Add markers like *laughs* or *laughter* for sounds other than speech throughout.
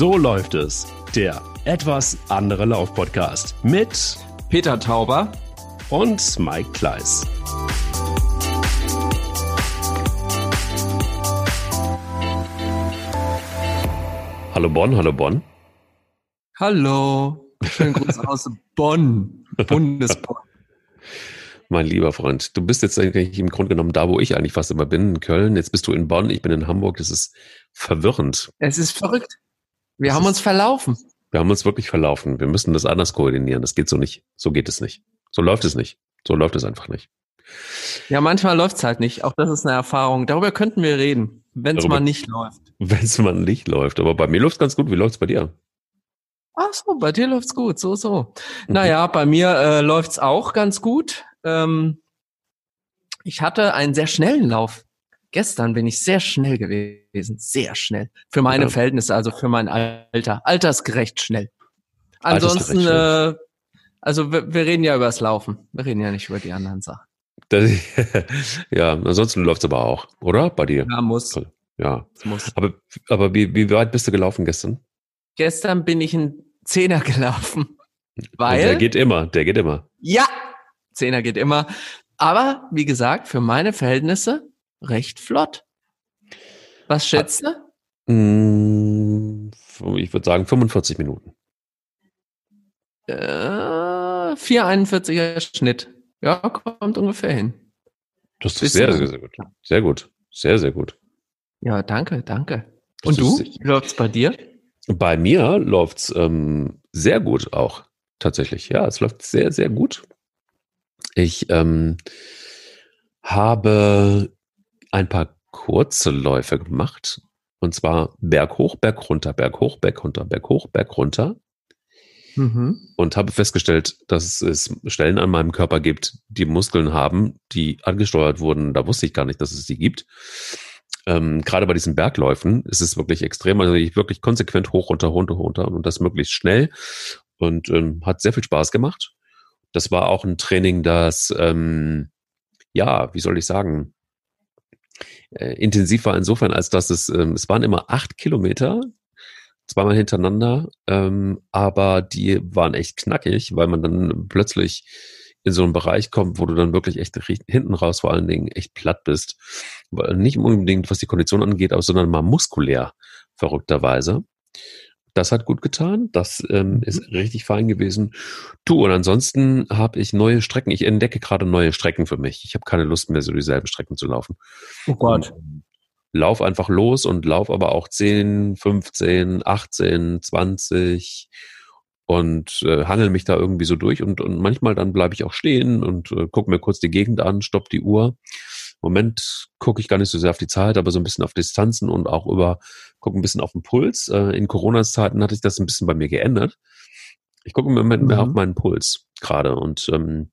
So läuft es. Der etwas andere Lauf-Podcast mit Peter Tauber und Mike Kleiss. Hallo Bonn, hallo Bonn. Hallo. Schönen Gruß *laughs* aus Bonn, Bundesbonn. Mein lieber Freund, du bist jetzt eigentlich im Grunde genommen da, wo ich eigentlich fast immer bin, in Köln. Jetzt bist du in Bonn, ich bin in Hamburg. Das ist verwirrend. Es ist verrückt. Wir das haben uns verlaufen. Wir haben uns wirklich verlaufen. Wir müssen das anders koordinieren. Das geht so nicht. So geht es nicht. So läuft es nicht. So läuft es einfach nicht. Ja, manchmal läuft es halt nicht. Auch das ist eine Erfahrung. Darüber könnten wir reden, wenn es mal nicht läuft. Wenn es mal nicht läuft. Aber bei mir läuft es ganz gut. Wie läuft es bei dir? Ach so, bei dir läuft's gut. So, so. Mhm. Naja, bei mir äh, läuft's auch ganz gut. Ähm, ich hatte einen sehr schnellen Lauf. Gestern bin ich sehr schnell gewesen, sehr schnell. Für meine ja. Verhältnisse, also für mein Alter. Altersgerecht schnell. Ansonsten, äh, also wir, wir, reden ja über das Laufen. Wir reden ja nicht über die anderen Sachen. Das, *laughs* ja, ansonsten läuft's aber auch, oder? Bei dir? Ja, muss. Ja. Muss. Aber, aber wie, wie weit bist du gelaufen gestern? Gestern bin ich einen Zehner gelaufen. Weil. der geht immer, der geht immer. Ja, Zehner geht immer. Aber wie gesagt, für meine Verhältnisse recht flott. Was schätzt du? Mm, ich würde sagen 45 Minuten. Äh, 4,41er Schnitt. Ja, kommt ungefähr hin. Das ist sehr, sehr, sehr gut. Sehr gut. Sehr, sehr gut. Ja, danke, danke. Und das du? Wie läuft's bei dir? Bei mir läuft's ähm, sehr gut auch. Tatsächlich. Ja, es läuft sehr, sehr gut. Ich ähm, habe ein paar kurze Läufe gemacht. Und zwar Berg hoch, Berg runter, Berg hoch, Berg runter, Berg hoch, Berg runter. Mhm. Und habe festgestellt, dass es Stellen an meinem Körper gibt, die Muskeln haben, die angesteuert wurden. Da wusste ich gar nicht, dass es die gibt. Ähm, gerade bei diesen Bergläufen ist es wirklich extrem, also ich wirklich konsequent hoch, runter, runter, runter und das möglichst schnell und ähm, hat sehr viel Spaß gemacht. Das war auch ein Training, das, ähm, ja, wie soll ich sagen, äh, intensiv war insofern, als dass es, ähm, es waren immer acht Kilometer, zweimal hintereinander, ähm, aber die waren echt knackig, weil man dann plötzlich in so einen Bereich kommt, wo du dann wirklich echt hinten raus vor allen Dingen echt platt bist. Nicht unbedingt, was die Kondition angeht, aber sondern mal muskulär, verrückterweise. Das hat gut getan. Das ähm, mhm. ist richtig fein gewesen. Du, und ansonsten habe ich neue Strecken. Ich entdecke gerade neue Strecken für mich. Ich habe keine Lust mehr, so dieselben Strecken zu laufen. Oh Gott. Und lauf einfach los und lauf aber auch 10, 15, 18, 20 und äh, hangel mich da irgendwie so durch und, und manchmal dann bleibe ich auch stehen und äh, gucke mir kurz die Gegend an, stopp die Uhr Moment gucke ich gar nicht so sehr auf die Zeit, aber so ein bisschen auf Distanzen und auch über, gucke ein bisschen auf den Puls. Äh, in Corona-Zeiten hatte ich das ein bisschen bei mir geändert. Ich gucke im Moment mhm. mehr auf mhm. meinen Puls gerade und ähm,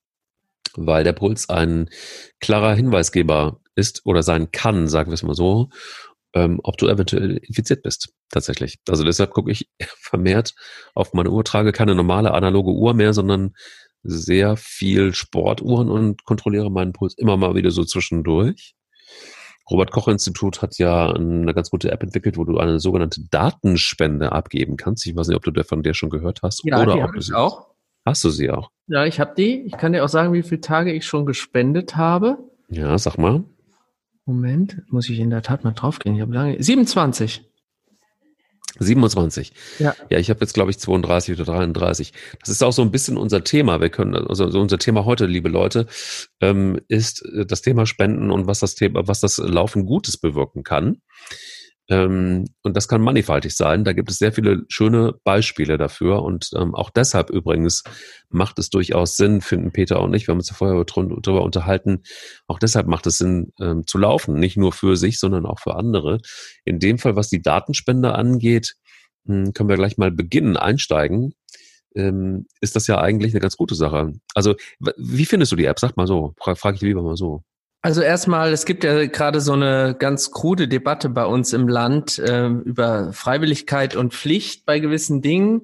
weil der Puls ein klarer Hinweisgeber ist oder sein kann, sagen wir es mal so, ähm, ob du eventuell infiziert bist, tatsächlich. Also deshalb gucke ich *laughs* vermehrt auf meine Uhr, trage keine normale analoge Uhr mehr, sondern sehr viel Sportuhren und kontrolliere meinen Puls immer mal wieder so zwischendurch. Robert Koch Institut hat ja eine ganz gute App entwickelt, wo du eine sogenannte Datenspende abgeben kannst. Ich weiß nicht, ob du von der schon gehört hast. Ja, oder die habe ich auch. Hast du sie auch? Ja, ich habe die. Ich kann dir auch sagen, wie viele Tage ich schon gespendet habe. Ja, sag mal. Moment, muss ich in der Tat mal draufgehen. Ich habe lange 27. 27. Ja, ja ich habe jetzt, glaube ich, 32 oder 33. Das ist auch so ein bisschen unser Thema. Wir können, also unser Thema heute, liebe Leute, ähm, ist äh, das Thema Spenden und was das Thema, was das Laufen Gutes bewirken kann. Ähm, und das kann mannigfaltig sein. Da gibt es sehr viele schöne Beispiele dafür. Und ähm, auch deshalb übrigens macht es durchaus Sinn, finden Peter und ich, wir haben uns ja vorher darüber unterhalten, auch deshalb macht es Sinn ähm, zu laufen. Nicht nur für sich, sondern auch für andere. In dem Fall, was die Datenspende angeht, hm, können wir gleich mal beginnen, einsteigen. Ist das ja eigentlich eine ganz gute Sache. Also, wie findest du die App? Sag mal so, frage frag ich lieber mal so. Also erstmal, es gibt ja gerade so eine ganz krude Debatte bei uns im Land äh, über Freiwilligkeit und Pflicht bei gewissen Dingen.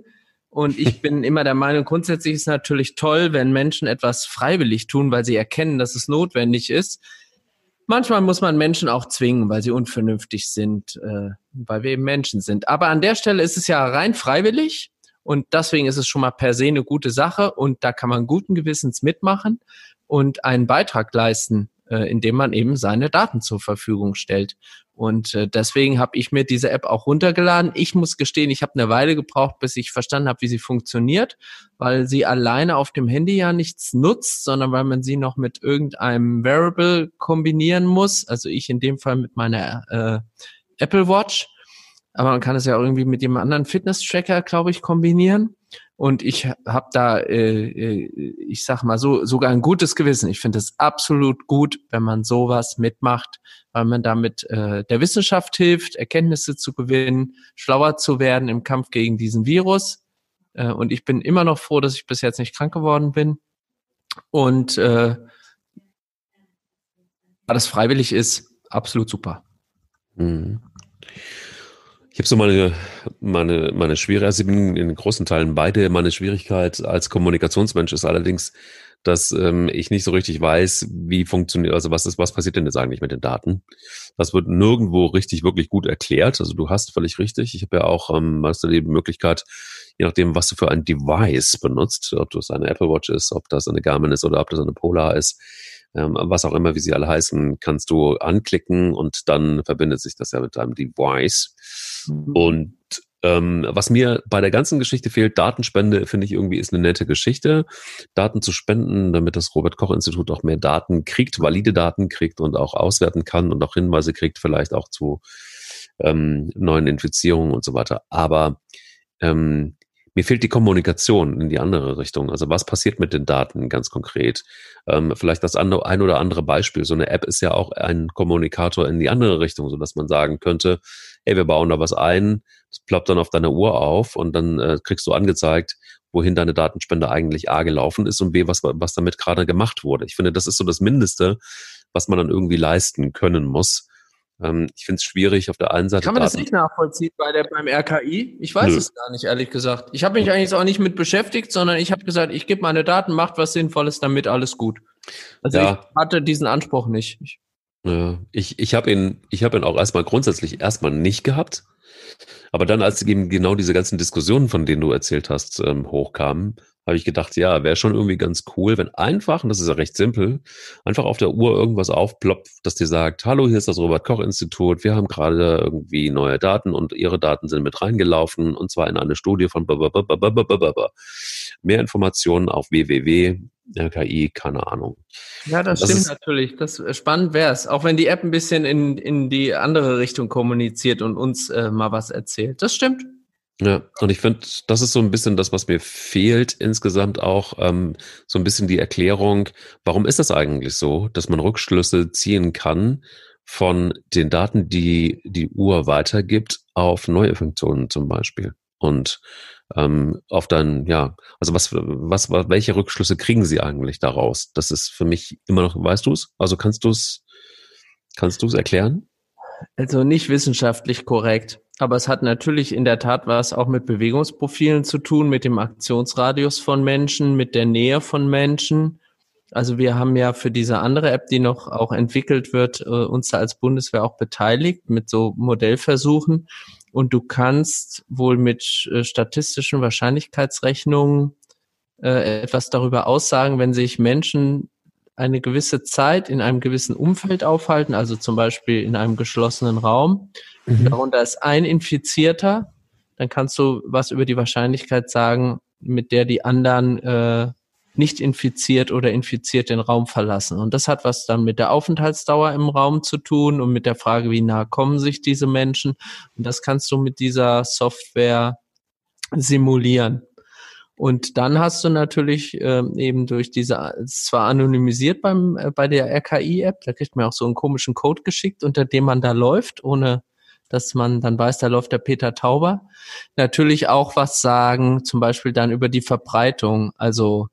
Und ich *laughs* bin immer der Meinung, grundsätzlich ist es natürlich toll, wenn Menschen etwas freiwillig tun, weil sie erkennen, dass es notwendig ist. Manchmal muss man Menschen auch zwingen, weil sie unvernünftig sind, äh, weil wir eben Menschen sind. Aber an der Stelle ist es ja rein freiwillig und deswegen ist es schon mal per se eine gute Sache und da kann man guten Gewissens mitmachen und einen Beitrag leisten, äh, indem man eben seine Daten zur Verfügung stellt. Und äh, deswegen habe ich mir diese App auch runtergeladen. Ich muss gestehen, ich habe eine Weile gebraucht, bis ich verstanden habe, wie sie funktioniert, weil sie alleine auf dem Handy ja nichts nutzt, sondern weil man sie noch mit irgendeinem Variable kombinieren muss. Also ich in dem Fall mit meiner äh, Apple Watch. Aber man kann es ja irgendwie mit dem anderen Fitness-Tracker, glaube ich, kombinieren. Und ich habe da, äh, äh, ich sag mal so, sogar ein gutes Gewissen. Ich finde es absolut gut, wenn man sowas mitmacht, weil man damit äh, der Wissenschaft hilft, Erkenntnisse zu gewinnen, schlauer zu werden im Kampf gegen diesen Virus. Äh, und ich bin immer noch froh, dass ich bis jetzt nicht krank geworden bin. Und äh, da das freiwillig ist, absolut super. Mhm. Ich habe so meine, meine, meine Schwierigkeit, also ich bin in großen Teilen beide. Meine Schwierigkeit als Kommunikationsmensch ist allerdings, dass ähm, ich nicht so richtig weiß, wie funktioniert, also was ist, was passiert denn jetzt eigentlich mit den Daten? Das wird nirgendwo richtig, wirklich gut erklärt. Also du hast völlig richtig. Ich habe ja auch, ähm, hast du die Möglichkeit, je nachdem, was du für ein Device benutzt, ob das eine Apple Watch ist, ob das eine Garmin ist oder ob das eine Polar ist, ähm, was auch immer, wie sie alle heißen, kannst du anklicken und dann verbindet sich das ja mit deinem Device. Mhm. Und ähm, was mir bei der ganzen Geschichte fehlt, Datenspende, finde ich irgendwie ist eine nette Geschichte. Daten zu spenden, damit das Robert-Koch-Institut auch mehr Daten kriegt, valide Daten kriegt und auch auswerten kann und auch Hinweise kriegt, vielleicht auch zu ähm, neuen Infizierungen und so weiter. Aber ähm, mir fehlt die Kommunikation in die andere Richtung. Also was passiert mit den Daten ganz konkret? Ähm, vielleicht das andere, ein oder andere Beispiel. So eine App ist ja auch ein Kommunikator in die andere Richtung, so dass man sagen könnte, ey, wir bauen da was ein, das ploppt dann auf deiner Uhr auf und dann äh, kriegst du angezeigt, wohin deine Datenspende eigentlich A gelaufen ist und B, was, was damit gerade gemacht wurde. Ich finde, das ist so das Mindeste, was man dann irgendwie leisten können muss. Ähm, ich finde es schwierig auf der einen Seite. Kann man Daten das nicht nachvollziehen bei der, beim RKI? Ich weiß Nö. es gar nicht, ehrlich gesagt. Ich habe mich eigentlich auch nicht mit beschäftigt, sondern ich habe gesagt, ich gebe meine Daten, macht was Sinnvolles damit, alles gut. Also ja. ich hatte diesen Anspruch nicht. Ich, ja, ich, ich habe ihn, ich habe ihn auch erstmal grundsätzlich erstmal nicht gehabt. Aber dann, als eben genau diese ganzen Diskussionen, von denen du erzählt hast, ähm, hochkamen, habe ich gedacht, ja, wäre schon irgendwie ganz cool, wenn einfach, und das ist ja recht simpel, einfach auf der Uhr irgendwas aufploppt, das dir sagt, hallo, hier ist das Robert-Koch-Institut, wir haben gerade irgendwie neue Daten und ihre Daten sind mit reingelaufen und zwar in eine Studie von blablabla. Mehr Informationen auf www. RKI, keine Ahnung. Ja, das, das stimmt natürlich. Das spannend wäre es. Auch wenn die App ein bisschen in, in die andere Richtung kommuniziert und uns äh, mal was erzählt. Das stimmt. Ja, und ich finde, das ist so ein bisschen das, was mir fehlt insgesamt auch, ähm, so ein bisschen die Erklärung, warum ist das eigentlich so, dass man Rückschlüsse ziehen kann von den Daten, die die Uhr weitergibt, auf neue Funktionen zum Beispiel. Und ähm, auf dann, ja, also was, was, welche Rückschlüsse kriegen Sie eigentlich daraus? Das ist für mich immer noch, weißt du es? Also kannst du es, kannst du es erklären? Also nicht wissenschaftlich korrekt. Aber es hat natürlich in der Tat was auch mit Bewegungsprofilen zu tun, mit dem Aktionsradius von Menschen, mit der Nähe von Menschen. Also wir haben ja für diese andere App, die noch auch entwickelt wird, äh, uns da als Bundeswehr auch beteiligt mit so Modellversuchen. Und du kannst wohl mit äh, statistischen Wahrscheinlichkeitsrechnungen äh, etwas darüber aussagen, wenn sich Menschen eine gewisse Zeit in einem gewissen Umfeld aufhalten, also zum Beispiel in einem geschlossenen Raum, mhm. darunter ist ein Infizierter, dann kannst du was über die Wahrscheinlichkeit sagen, mit der die anderen äh, nicht infiziert oder infiziert den Raum verlassen. Und das hat was dann mit der Aufenthaltsdauer im Raum zu tun und mit der Frage, wie nah kommen sich diese Menschen. Und das kannst du mit dieser Software simulieren. Und dann hast du natürlich äh, eben durch diese, zwar anonymisiert beim, äh, bei der RKI-App, da kriegt man auch so einen komischen Code geschickt, unter dem man da läuft, ohne dass man dann weiß, da läuft der Peter Tauber. Natürlich auch was sagen, zum Beispiel dann über die Verbreitung. Also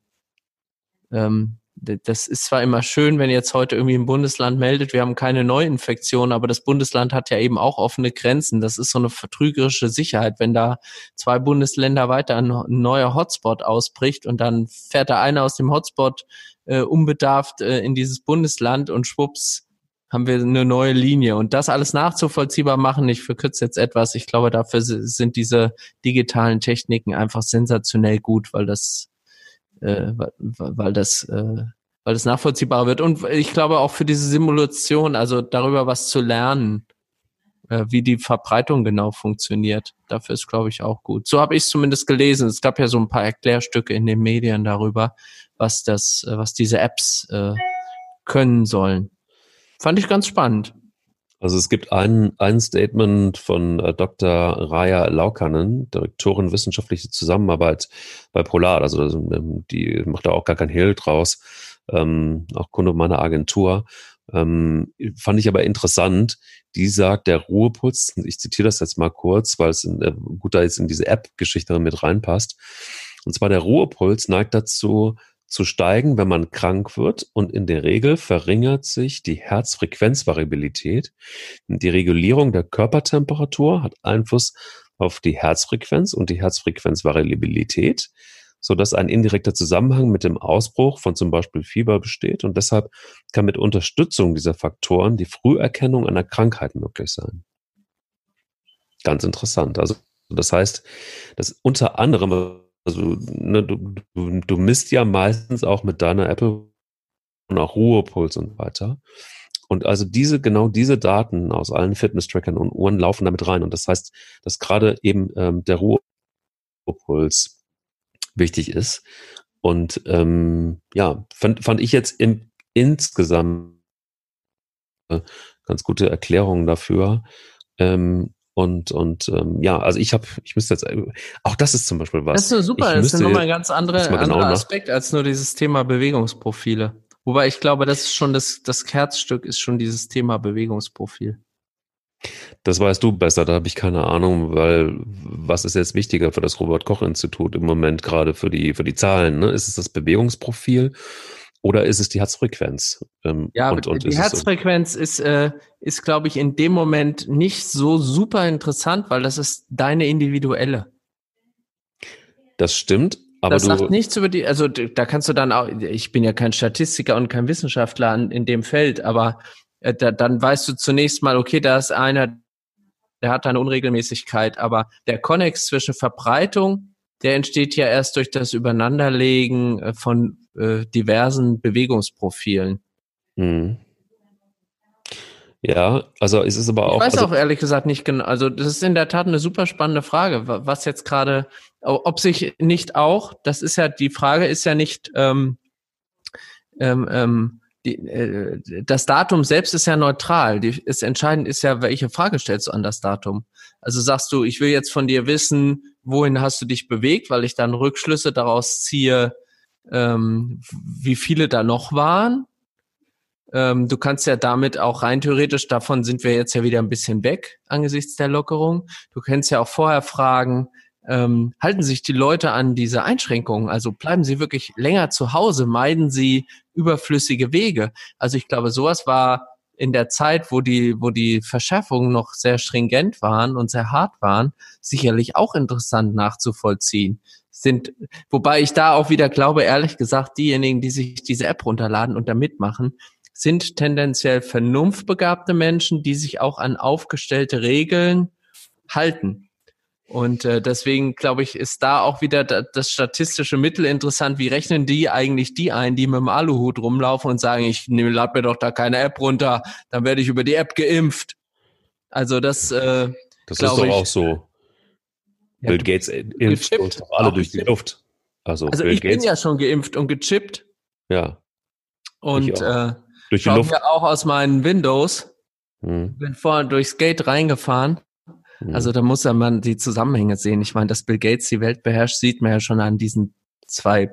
ähm, das ist zwar immer schön, wenn jetzt heute irgendwie ein Bundesland meldet, wir haben keine Neuinfektion, aber das Bundesland hat ja eben auch offene Grenzen. Das ist so eine vertrügerische Sicherheit, wenn da zwei Bundesländer weiter ein, neuer Hotspot ausbricht und dann fährt da einer aus dem Hotspot äh, unbedarft äh, in dieses Bundesland und schwupps haben wir eine neue Linie. Und das alles nachzuvollziehbar machen, ich verkürze jetzt etwas, ich glaube, dafür sind diese digitalen Techniken einfach sensationell gut, weil das, äh, weil das, äh, weil das nachvollziehbar wird. Und ich glaube auch für diese Simulation, also darüber was zu lernen, äh, wie die Verbreitung genau funktioniert. Dafür ist, glaube ich, auch gut. So habe ich es zumindest gelesen. Es gab ja so ein paar Erklärstücke in den Medien darüber, was das, äh, was diese Apps äh, können sollen. Fand ich ganz spannend. Also es gibt ein, ein Statement von äh, Dr. Raya Laukanen, Direktorin wissenschaftliche Zusammenarbeit bei Polar. Also ähm, die macht da auch gar kein Hehl draus, ähm, auch Kunde meiner Agentur. Ähm, fand ich aber interessant. Die sagt, der Ruhepuls, ich zitiere das jetzt mal kurz, weil es in, äh, gut da jetzt in diese App-Geschichte mit reinpasst. Und zwar der Ruhepuls neigt dazu, zu steigen, wenn man krank wird und in der Regel verringert sich die Herzfrequenzvariabilität. Die Regulierung der Körpertemperatur hat Einfluss auf die Herzfrequenz und die Herzfrequenzvariabilität, so dass ein indirekter Zusammenhang mit dem Ausbruch von zum Beispiel Fieber besteht und deshalb kann mit Unterstützung dieser Faktoren die Früherkennung einer Krankheit möglich sein. Ganz interessant. Also das heißt, dass unter anderem also ne, du, du, du misst ja meistens auch mit deiner Apple und auch Ruhepuls und weiter. Und also diese, genau diese Daten aus allen Fitness-Trackern und Uhren laufen damit rein. Und das heißt, dass gerade eben ähm, der Ruhepuls wichtig ist. Und ähm, ja, fand, fand ich jetzt im, insgesamt äh, ganz gute Erklärungen dafür. Ähm, und, und ähm, ja, also ich habe, ich müsste jetzt, auch das ist zum Beispiel was. Das ist super, das ist nochmal ein ganz andere, genau anderer Aspekt als nur dieses Thema Bewegungsprofile. Wobei ich glaube, das ist schon das, das Kerzstück ist schon dieses Thema Bewegungsprofil. Das weißt du besser, da habe ich keine Ahnung, weil was ist jetzt wichtiger für das Robert Koch Institut im Moment gerade für die, für die Zahlen? Ne? Ist es das Bewegungsprofil oder ist es die Herzfrequenz? Ähm, ja, und, und die ist Herzfrequenz ist, äh, ist glaube ich, in dem Moment nicht so super interessant, weil das ist deine individuelle. Das stimmt. Aber das sagt nichts über die, also da kannst du dann auch, ich bin ja kein Statistiker und kein Wissenschaftler in dem Feld, aber äh, da, dann weißt du zunächst mal, okay, da ist einer, der hat eine Unregelmäßigkeit, aber der Konnex zwischen Verbreitung, der entsteht ja erst durch das Übereinanderlegen äh, von äh, diversen Bewegungsprofilen. Mhm. Ja, also es ist aber auch. Ich weiß also, auch ehrlich gesagt nicht genau. Also das ist in der Tat eine super spannende Frage, was jetzt gerade, ob sich nicht auch, das ist ja die Frage, ist ja nicht ähm, ähm, ähm, die, äh, das Datum selbst ist ja neutral. Die, ist entscheidend ist ja, welche Frage stellst du an das Datum. Also sagst du, ich will jetzt von dir wissen, wohin hast du dich bewegt, weil ich dann Rückschlüsse daraus ziehe, ähm, wie viele da noch waren. Ähm, du kannst ja damit auch rein theoretisch, davon sind wir jetzt ja wieder ein bisschen weg angesichts der Lockerung. Du kannst ja auch vorher fragen, ähm, halten sich die Leute an diese Einschränkungen? Also bleiben sie wirklich länger zu Hause? Meiden sie überflüssige Wege? Also ich glaube, sowas war in der Zeit, wo die, wo die Verschärfungen noch sehr stringent waren und sehr hart waren, sicherlich auch interessant nachzuvollziehen sind, wobei ich da auch wieder glaube, ehrlich gesagt, diejenigen, die sich diese App runterladen und da mitmachen, sind tendenziell vernunftbegabte Menschen, die sich auch an aufgestellte Regeln halten. Und äh, deswegen glaube ich, ist da auch wieder das statistische Mittel interessant. Wie rechnen die eigentlich die ein, die mit dem Aluhut rumlaufen und sagen, ich nehme, lad mir doch da keine App runter, dann werde ich über die App geimpft. Also das, äh, das ist doch ich, auch so. Bill Gates impft uns alle durch die Luft. Also, also ich Gates, bin ja schon geimpft und gechippt. Ja. Und äh, durch die Luft. ja auch aus meinen Windows. Hm. Bin vorher durchs Gate reingefahren. Hm. Also da muss ja man die Zusammenhänge sehen. Ich meine, dass Bill Gates die Welt beherrscht, sieht man ja schon an diesen zwei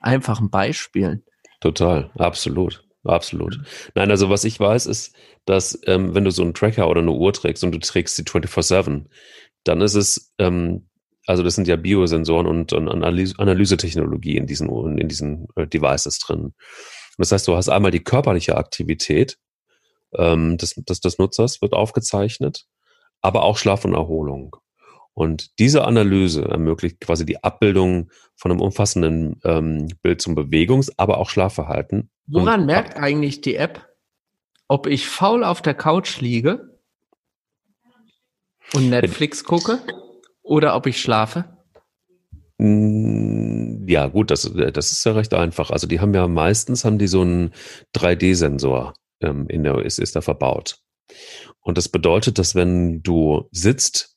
einfachen Beispielen. Total, absolut. Absolut. Nein, also was ich weiß, ist, dass ähm, wenn du so einen Tracker oder eine Uhr trägst und du trägst sie 24-7, dann ist es ähm, also das sind ja Biosensoren und, und Analyse, Analysetechnologie in diesen, in diesen äh, Devices drin. Und das heißt, du hast einmal die körperliche Aktivität ähm, des, des, des Nutzers wird aufgezeichnet, aber auch Schlaf und Erholung. Und diese Analyse ermöglicht quasi die Abbildung von einem umfassenden ähm, Bild zum Bewegungs-, aber auch Schlafverhalten. Woran merkt eigentlich die App, ob ich faul auf der Couch liege und Netflix gucke oder ob ich schlafe? Mm, ja, gut, das, das ist ja recht einfach. Also die haben ja meistens haben die so einen 3D-Sensor ähm, in der, ist, ist da verbaut. Und das bedeutet, dass wenn du sitzt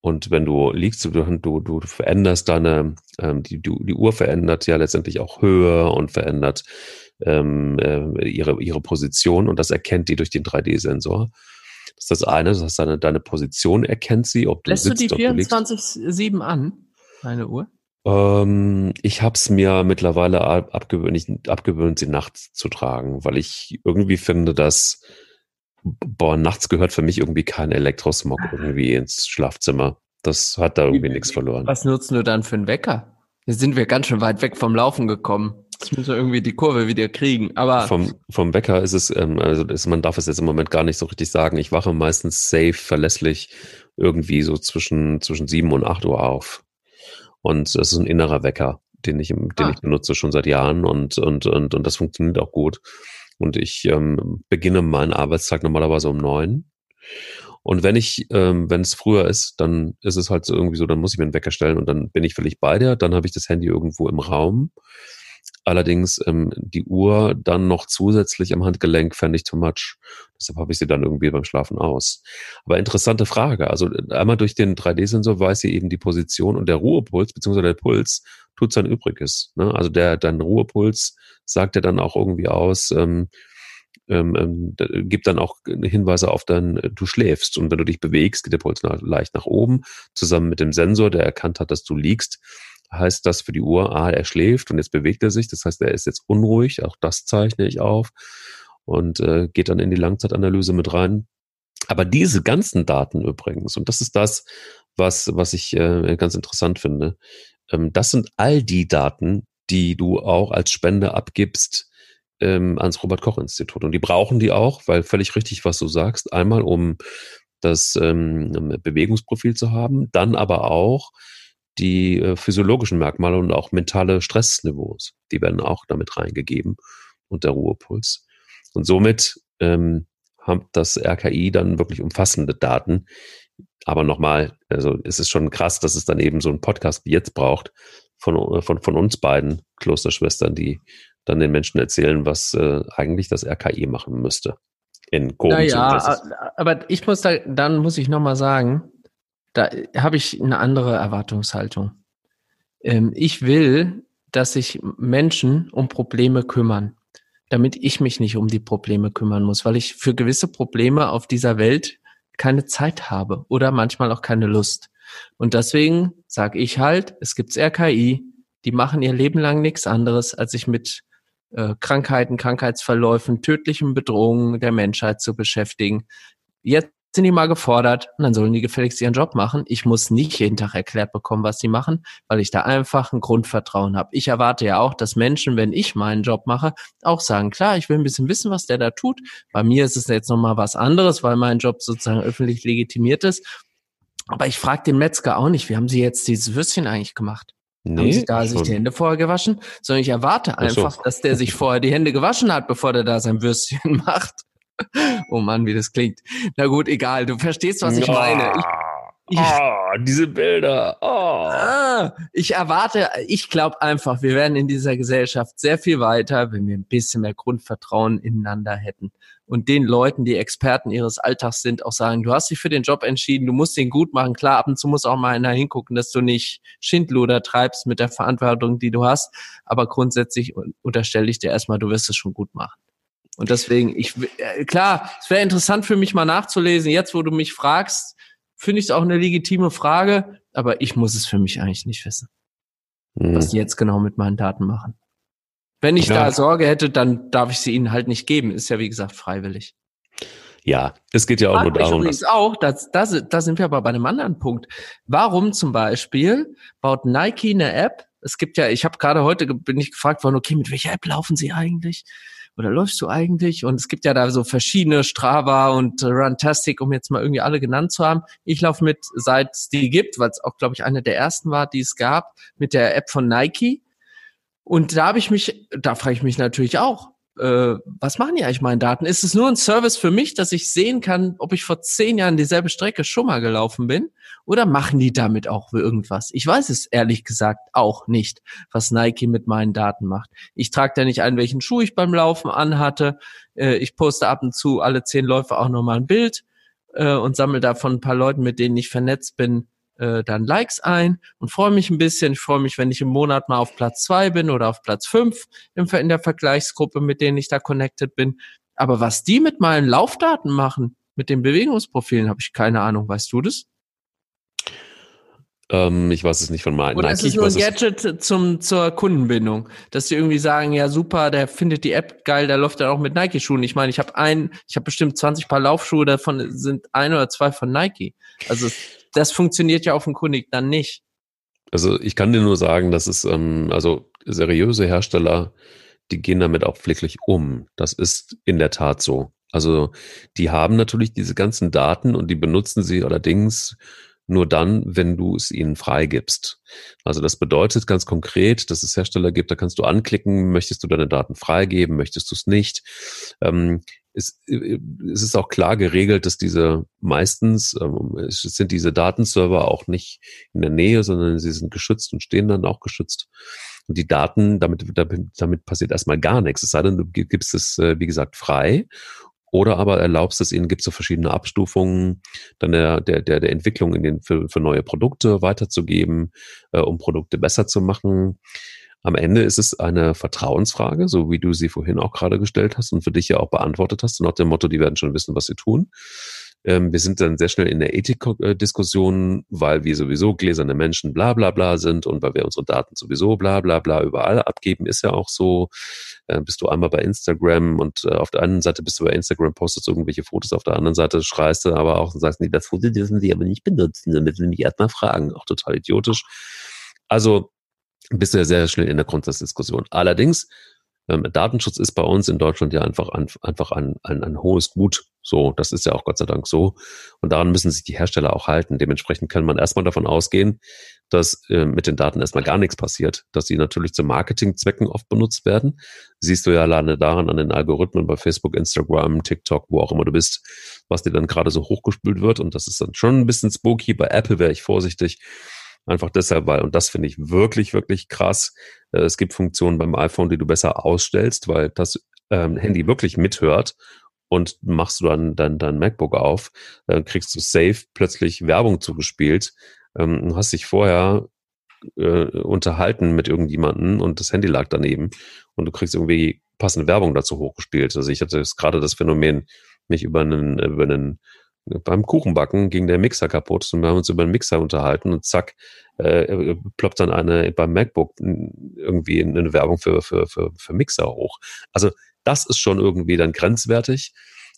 und wenn du liegst, du, du, du veränderst deine, ähm, die, die, die Uhr verändert ja letztendlich auch Höhe und verändert ähm, äh, ihre, ihre Position und das erkennt die durch den 3D-Sensor. Das ist das eine, das heißt, deine, deine Position erkennt sie, ob du Lässt sitzt, du die 24-7 an, deine Uhr? Ähm, ich habe es mir mittlerweile abgewöhnt, abgewöhnt, sie nachts zu tragen, weil ich irgendwie finde, dass boah, nachts gehört für mich irgendwie kein Elektrosmog irgendwie ins Schlafzimmer. Das hat da irgendwie nichts verloren. Was nutzen du dann für einen Wecker? Hier sind wir ganz schön weit weg vom Laufen gekommen. Jetzt müssen wir irgendwie die Kurve wieder kriegen. Aber vom, vom Wecker ist es, ähm, also ist, man darf es jetzt im Moment gar nicht so richtig sagen. Ich wache meistens safe, verlässlich irgendwie so zwischen, zwischen sieben und acht Uhr auf. Und das ist ein innerer Wecker, den ich, den ah. ich benutze schon seit Jahren und, und, und, und das funktioniert auch gut. Und ich ähm, beginne meinen Arbeitstag normalerweise um neun. Und wenn ich, ähm, wenn es früher ist, dann ist es halt so irgendwie so, dann muss ich mir einen Wecker stellen und dann bin ich völlig bei dir. Dann habe ich das Handy irgendwo im Raum. Allerdings ähm, die Uhr dann noch zusätzlich am Handgelenk fände ich too much. Deshalb habe ich sie dann irgendwie beim Schlafen aus. Aber interessante Frage. Also einmal durch den 3D-Sensor weiß sie eben die Position und der Ruhepuls beziehungsweise der Puls tut sein Übriges. Ne? Also der dein Ruhepuls sagt ja dann auch irgendwie aus, ähm, ähm, ähm gibt dann auch Hinweise auf dein, du schläfst. Und wenn du dich bewegst, geht der Puls nach, leicht nach oben, zusammen mit dem Sensor, der erkannt hat, dass du liegst, heißt das für die Uhr, ah, er schläft und jetzt bewegt er sich. Das heißt, er ist jetzt unruhig. Auch das zeichne ich auf und äh, geht dann in die Langzeitanalyse mit rein. Aber diese ganzen Daten übrigens, und das ist das, was, was ich äh, ganz interessant finde, ähm, das sind all die Daten, die du auch als Spende abgibst ähm, ans Robert-Koch-Institut. Und die brauchen die auch, weil völlig richtig, was du sagst, einmal um das ähm, Bewegungsprofil zu haben, dann aber auch die äh, physiologischen Merkmale und auch mentale Stressniveaus, die werden auch damit reingegeben und der Ruhepuls. Und somit ähm, hat das RKI dann wirklich umfassende Daten. Aber nochmal, also es ist schon krass, dass es dann eben so einen Podcast wie jetzt braucht von, von, von uns beiden Klosterschwestern, die dann den Menschen erzählen, was äh, eigentlich das RKI machen müsste. In naja, aber ich muss da, dann muss ich nochmal sagen, da habe ich eine andere Erwartungshaltung. Ähm, ich will, dass sich Menschen um Probleme kümmern, damit ich mich nicht um die Probleme kümmern muss, weil ich für gewisse Probleme auf dieser Welt keine Zeit habe oder manchmal auch keine Lust. Und deswegen sage ich halt, es gibt RKI, die machen ihr Leben lang nichts anderes, als sich mit äh, Krankheiten, Krankheitsverläufen, tödlichen Bedrohungen der Menschheit zu beschäftigen. Jetzt sind die mal gefordert und dann sollen die gefälligst ihren Job machen. Ich muss nicht jeden Tag erklärt bekommen, was die machen, weil ich da einfach ein Grundvertrauen habe. Ich erwarte ja auch, dass Menschen, wenn ich meinen Job mache, auch sagen, klar, ich will ein bisschen wissen, was der da tut. Bei mir ist es jetzt nochmal was anderes, weil mein Job sozusagen öffentlich legitimiert ist. Aber ich frage den Metzger auch nicht, wie haben Sie jetzt dieses Würstchen eigentlich gemacht? Nee, haben Sie da sich die Hände vorher gewaschen? Sondern ich erwarte einfach, so. dass der sich vorher die Hände gewaschen hat, bevor der da sein Würstchen *laughs* macht. *laughs* Oh Mann, wie das klingt. Na gut, egal. Du verstehst, was ich meine. Ich, ich, oh, diese Bilder. Oh. Ah, ich erwarte, ich glaube einfach, wir werden in dieser Gesellschaft sehr viel weiter, wenn wir ein bisschen mehr Grundvertrauen ineinander hätten. Und den Leuten, die Experten ihres Alltags sind, auch sagen, du hast dich für den Job entschieden, du musst ihn gut machen. Klar, ab und zu muss auch mal einer hingucken, dass du nicht Schindluder treibst mit der Verantwortung, die du hast. Aber grundsätzlich unterstelle ich dir erstmal, du wirst es schon gut machen. Und deswegen, ich, äh, klar, es wäre interessant für mich mal nachzulesen. Jetzt, wo du mich fragst, finde ich es auch eine legitime Frage, aber ich muss es für mich eigentlich nicht wissen, hm. was die jetzt genau mit meinen Daten machen. Wenn ich ja. da Sorge hätte, dann darf ich sie ihnen halt nicht geben. Ist ja, wie gesagt, freiwillig. Ja, es geht ja auch nur darum. Übrigens auch, das, das, da sind wir aber bei einem anderen Punkt. Warum zum Beispiel baut Nike eine App? Es gibt ja, ich habe gerade heute bin ich gefragt worden, okay, mit welcher App laufen Sie eigentlich? Oder läufst du eigentlich? Und es gibt ja da so verschiedene Strava und Runtastic, um jetzt mal irgendwie alle genannt zu haben. Ich laufe mit, seit es die gibt, weil es auch, glaube ich, eine der ersten war, die es gab, mit der App von Nike. Und da habe ich mich, da frage ich mich natürlich auch, äh, was machen die eigentlich meine Daten? Ist es nur ein Service für mich, dass ich sehen kann, ob ich vor zehn Jahren dieselbe Strecke schon mal gelaufen bin? Oder machen die damit auch irgendwas? Ich weiß es ehrlich gesagt auch nicht, was Nike mit meinen Daten macht. Ich trage da nicht ein, welchen Schuh ich beim Laufen anhatte. Äh, ich poste ab und zu alle zehn Läufe auch nochmal ein Bild äh, und sammle da von ein paar Leuten, mit denen ich vernetzt bin, äh, dann Likes ein und freue mich ein bisschen. Ich freue mich, wenn ich im Monat mal auf Platz zwei bin oder auf Platz fünf in der Vergleichsgruppe, mit denen ich da connected bin. Aber was die mit meinen Laufdaten machen, mit den Bewegungsprofilen, habe ich keine Ahnung. Weißt du das? Ähm, ich weiß es nicht von meinen. Oder Nike, ist es nur ein Gadget zum, zur Kundenbindung, dass die irgendwie sagen, ja super, der findet die App geil, der läuft dann auch mit Nike-Schuhen. Ich meine, ich habe ein, ich habe bestimmt 20 Paar Laufschuhe, davon sind ein oder zwei von Nike. Also das funktioniert ja offenkundig dann nicht. Also ich kann dir nur sagen, dass es, ähm, also seriöse Hersteller, die gehen damit auch pfleglich um. Das ist in der Tat so. Also die haben natürlich diese ganzen Daten und die benutzen sie allerdings nur dann, wenn du es ihnen freigibst. Also das bedeutet ganz konkret, dass es Hersteller gibt, da kannst du anklicken, möchtest du deine Daten freigeben, möchtest du es nicht. Ähm, es, äh, es ist auch klar geregelt, dass diese meistens, ähm, sind diese Datenserver auch nicht in der Nähe, sondern sie sind geschützt und stehen dann auch geschützt. Und die Daten, damit, damit, damit passiert erstmal gar nichts. Es sei denn, du gibst es, äh, wie gesagt, frei oder aber erlaubst es ihnen, gibt es so verschiedene Abstufungen dann der, der, der, der Entwicklung in den, für, für neue Produkte weiterzugeben, äh, um Produkte besser zu machen. Am Ende ist es eine Vertrauensfrage, so wie du sie vorhin auch gerade gestellt hast und für dich ja auch beantwortet hast, nach dem Motto, die werden schon wissen, was sie tun. Ähm, wir sind dann sehr schnell in der Ethikdiskussion, weil wir sowieso gläserne Menschen bla bla bla sind und weil wir unsere Daten sowieso bla bla bla überall abgeben, ist ja auch so. Äh, bist du einmal bei Instagram und äh, auf der einen Seite bist du bei Instagram, postest irgendwelche Fotos, auf der anderen Seite schreist du aber auch und sagst, nee, das Foto dürfen sie aber nicht benutzen, damit sie mich erstmal fragen. Auch total idiotisch. Also bist du ja sehr schnell in der Grundsatzdiskussion. Allerdings ähm, Datenschutz ist bei uns in Deutschland ja einfach, ein, einfach ein, ein, ein hohes Gut. So, das ist ja auch Gott sei Dank so. Und daran müssen sich die Hersteller auch halten. Dementsprechend kann man erstmal davon ausgehen, dass äh, mit den Daten erstmal gar nichts passiert, dass sie natürlich zu Marketingzwecken oft benutzt werden. Siehst du ja alleine daran an den Algorithmen bei Facebook, Instagram, TikTok, wo auch immer du bist, was dir dann gerade so hochgespült wird. Und das ist dann schon ein bisschen spooky. Bei Apple wäre ich vorsichtig. Einfach deshalb, weil, und das finde ich wirklich, wirklich krass. Äh, es gibt Funktionen beim iPhone, die du besser ausstellst, weil das ähm, Handy wirklich mithört und machst du dann dein, dein MacBook auf, dann kriegst du safe plötzlich Werbung zugespielt. Ähm, hast dich vorher äh, unterhalten mit irgendjemanden und das Handy lag daneben und du kriegst irgendwie passende Werbung dazu hochgespielt. Also ich hatte gerade das Phänomen, mich über einen, über einen beim Kuchenbacken ging der Mixer kaputt und wir haben uns über den Mixer unterhalten und zack, äh, ploppt dann eine beim MacBook irgendwie eine Werbung für, für, für, für Mixer hoch. Also das ist schon irgendwie dann grenzwertig.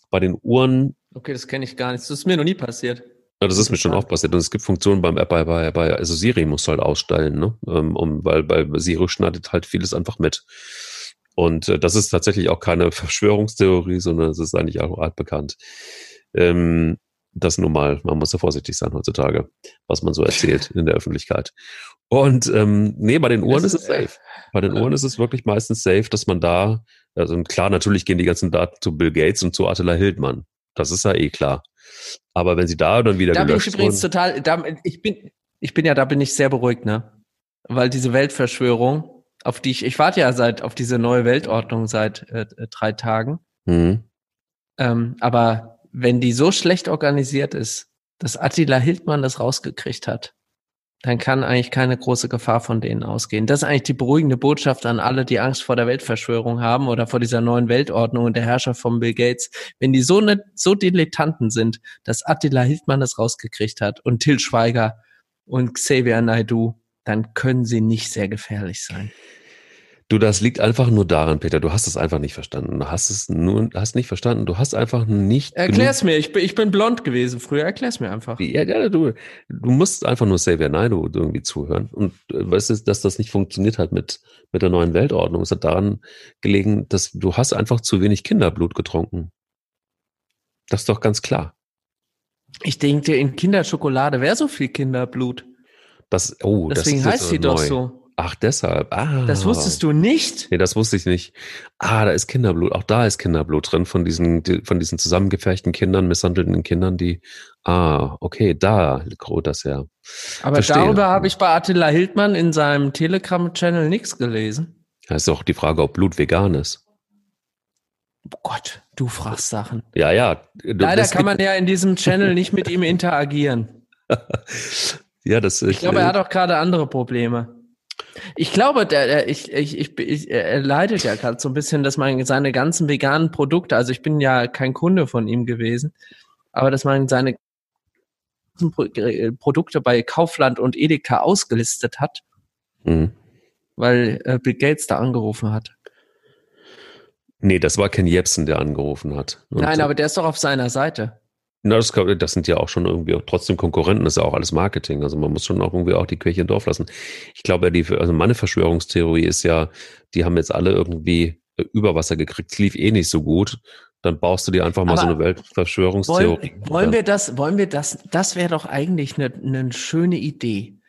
Bei den Uhren. Okay, das kenne ich gar nicht. Das ist mir noch nie passiert. Ja, das ist mir schon oft passiert. Und es gibt Funktionen beim bei, bei, bei, also Siri muss halt ausstellen, ne? Ähm, um, weil bei Siri schneidet halt vieles einfach mit. Und äh, das ist tatsächlich auch keine *laughs* Verschwörungstheorie, sondern es ist eigentlich auch altbekannt. Ähm, das nun mal, man muss ja vorsichtig sein heutzutage, was man so erzählt in der Öffentlichkeit. Und ähm, nee, bei den Uhren ist, ist es safe. Bei den Uhren ist es wirklich meistens safe, dass man da, also klar, natürlich gehen die ganzen Daten zu Bill Gates und zu Attila Hildmann. Das ist ja eh klar. Aber wenn sie da dann wieder da gelöscht bin ich übrigens wurden, total, da, ich bin, ich bin ja, da bin ich sehr beruhigt, ne? Weil diese Weltverschwörung, auf die ich, ich warte ja seit, auf diese neue Weltordnung seit äh, drei Tagen. Mhm. Ähm, aber wenn die so schlecht organisiert ist, dass Attila Hildmann das rausgekriegt hat, dann kann eigentlich keine große Gefahr von denen ausgehen. Das ist eigentlich die beruhigende Botschaft an alle, die Angst vor der Weltverschwörung haben oder vor dieser neuen Weltordnung und der Herrscher von Bill Gates. Wenn die so nicht, so Dilettanten sind, dass Attila Hildmann das rausgekriegt hat und Till Schweiger und Xavier Naidu, dann können sie nicht sehr gefährlich sein. Du, das liegt einfach nur daran, Peter. Du hast es einfach nicht verstanden. Du hast es nur, hast nicht verstanden. Du hast einfach nicht. Erklär's mir. Ich bin, ich bin blond gewesen früher. Erklär's mir einfach. Ja, ja, du, du musst einfach nur Xavier Naidoo irgendwie zuhören. Und äh, weißt du, dass das nicht funktioniert hat mit, mit der neuen Weltordnung. Es hat daran gelegen, dass du hast einfach zu wenig Kinderblut getrunken. Das ist doch ganz klar. Ich denke, in Kinderschokolade wäre so viel Kinderblut. Das, oh, Deswegen das heißt sie doch so. Ach, deshalb. Ah. Das wusstest du nicht? Nee, das wusste ich nicht. Ah, da ist Kinderblut. Auch da ist Kinderblut drin von diesen, von diesen zusammengeferchten Kindern, misshandelten Kindern, die, ah, okay, da ruht das ja. Aber Verstehe. darüber habe ich bei Attila Hildmann in seinem Telegram-Channel nichts gelesen. Da ist auch die Frage, ob Blut vegan ist. Oh Gott, du fragst Sachen. Ja, ja. Leider kann man ja in diesem Channel nicht mit ihm *laughs* interagieren. ja, das. Ich glaube, er hat auch gerade andere Probleme. Ich glaube, der, der, ich, ich, ich, ich, er leidet ja gerade so ein bisschen, dass man seine ganzen veganen Produkte, also ich bin ja kein Kunde von ihm gewesen, aber dass man seine Produkte bei Kaufland und Edeka ausgelistet hat, mhm. weil äh, Bill Gates da angerufen hat. Nee, das war Ken Jebsen, der angerufen hat. Und Nein, aber der ist doch auf seiner Seite. Na, das, das sind ja auch schon irgendwie auch trotzdem Konkurrenten, das ist ja auch alles Marketing. Also man muss schon auch irgendwie auch die Kirche im Dorf lassen. Ich glaube, die, also meine Verschwörungstheorie ist ja, die haben jetzt alle irgendwie Überwasser gekriegt, es lief eh nicht so gut. Dann baust du dir einfach mal Aber so eine Weltverschwörungstheorie. Wollen, wollen wir das, wollen wir das, das wäre doch eigentlich eine, eine schöne Idee.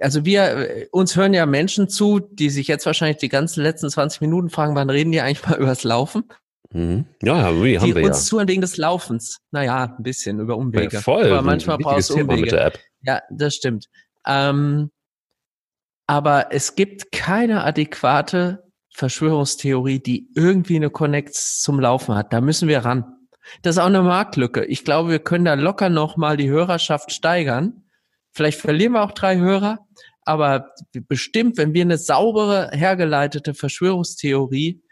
Also wir, uns hören ja Menschen zu, die sich jetzt wahrscheinlich die ganzen letzten 20 Minuten fragen, wann reden die eigentlich mal *laughs* übers Laufen? Mhm. Ja, haben wir, haben wir uns ja. zuhören wegen des Laufens. Naja, ein bisschen über Umwege. Ja, voll. Aber manchmal brauchst du Umwege. Mit der App. Ja, das stimmt. Ähm, aber es gibt keine adäquate Verschwörungstheorie, die irgendwie eine Connect zum Laufen hat. Da müssen wir ran. Das ist auch eine Marktlücke. Ich glaube, wir können da locker nochmal die Hörerschaft steigern. Vielleicht verlieren wir auch drei Hörer, aber bestimmt, wenn wir eine saubere, hergeleitete Verschwörungstheorie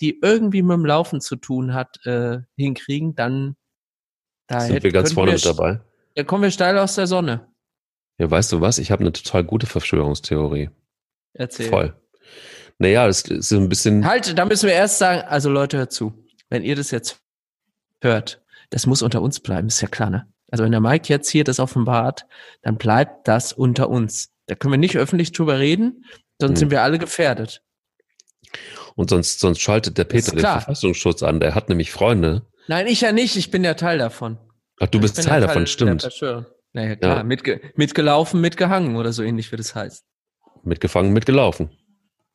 die irgendwie mit dem Laufen zu tun hat, äh, hinkriegen, dann da sind hätte, wir ganz vorne wir, mit dabei. Da kommen wir steil aus der Sonne. Ja, weißt du was? Ich habe eine total gute Verschwörungstheorie. Erzähl. Voll. Naja, es ist ein bisschen. Halt, da müssen wir erst sagen, also Leute, hört zu. Wenn ihr das jetzt hört, das muss unter uns bleiben, ist ja klar, ne? Also wenn der Mike jetzt hier das offenbart, dann bleibt das unter uns. Da können wir nicht öffentlich drüber reden, sonst hm. sind wir alle gefährdet. Und sonst, sonst schaltet der Peter den Verfassungsschutz an. Der hat nämlich Freunde. Nein, ich ja nicht. Ich bin ja Teil davon. Ach, du bist Teil, Teil davon, stimmt. Naja, klar. Ja. Mitge mitgelaufen, mitgehangen oder so ähnlich, wie das heißt. Mitgefangen, mitgelaufen.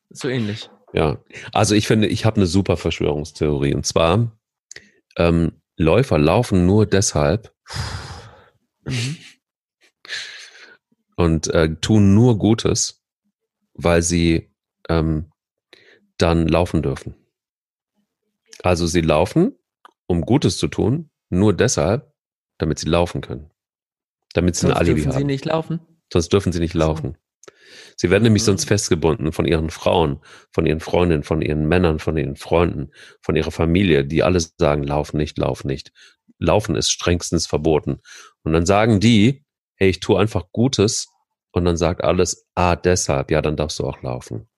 So ähnlich. Ja. Also ich finde, ich habe eine super Verschwörungstheorie. Und zwar, ähm, Läufer laufen nur deshalb mhm. und äh, tun nur Gutes, weil sie ähm, dann laufen dürfen. Also sie laufen, um Gutes zu tun, nur deshalb, damit sie laufen können. Damit sie sonst ein Alibi dürfen haben. sie nicht laufen? Sonst dürfen sie nicht laufen. Sie werden nämlich mhm. sonst festgebunden von ihren Frauen, von ihren Freundinnen, von ihren Männern, von ihren Freunden, von ihrer Familie, die alles sagen, lauf nicht, lauf nicht. Laufen ist strengstens verboten. Und dann sagen die, hey, ich tue einfach Gutes. Und dann sagt alles, ah, deshalb, ja, dann darfst du auch laufen.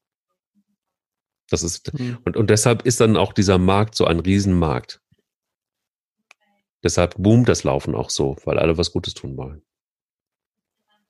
Das ist, mhm. und, und deshalb ist dann auch dieser Markt so ein Riesenmarkt. Deshalb boomt das Laufen auch so, weil alle was Gutes tun wollen.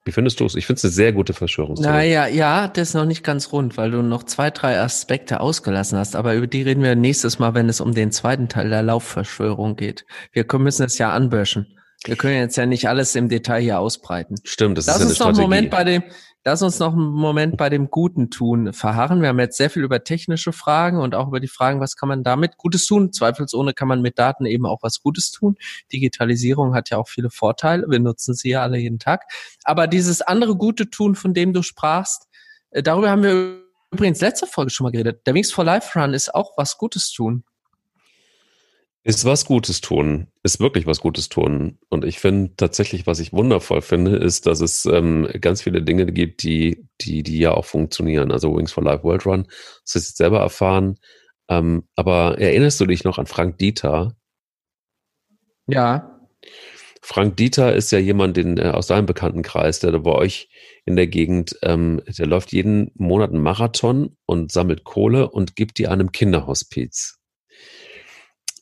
Wie findest du es? Ich finde es eine sehr gute Verschwörungstheorie. Naja, ja, das ist noch nicht ganz rund, weil du noch zwei, drei Aspekte ausgelassen hast. Aber über die reden wir nächstes Mal, wenn es um den zweiten Teil der Laufverschwörung geht. Wir müssen es ja anböschen. Wir können jetzt ja nicht alles im Detail hier ausbreiten. Stimmt, das Lass ist ja uns noch einen Moment bei dem, Lass uns noch einen Moment bei dem Guten tun verharren. Wir haben jetzt sehr viel über technische Fragen und auch über die Fragen, was kann man damit Gutes tun? Zweifelsohne kann man mit Daten eben auch was Gutes tun. Digitalisierung hat ja auch viele Vorteile. Wir nutzen sie ja alle jeden Tag. Aber dieses andere Gute tun, von dem du sprachst, äh, darüber haben wir übrigens letzte Folge schon mal geredet. Der Wings for Life Run ist auch was Gutes tun. Ist was Gutes tun, ist wirklich was Gutes tun. Und ich finde tatsächlich, was ich wundervoll finde, ist, dass es ähm, ganz viele Dinge gibt, die, die, die ja auch funktionieren. Also Wings for Life World Run, das ist jetzt selber erfahren. Ähm, aber erinnerst du dich noch an Frank Dieter? Ja. Frank Dieter ist ja jemand den, äh, aus deinem Bekanntenkreis, der bei euch in der Gegend, ähm, der läuft jeden Monat einen Marathon und sammelt Kohle und gibt die einem Kinderhospiz.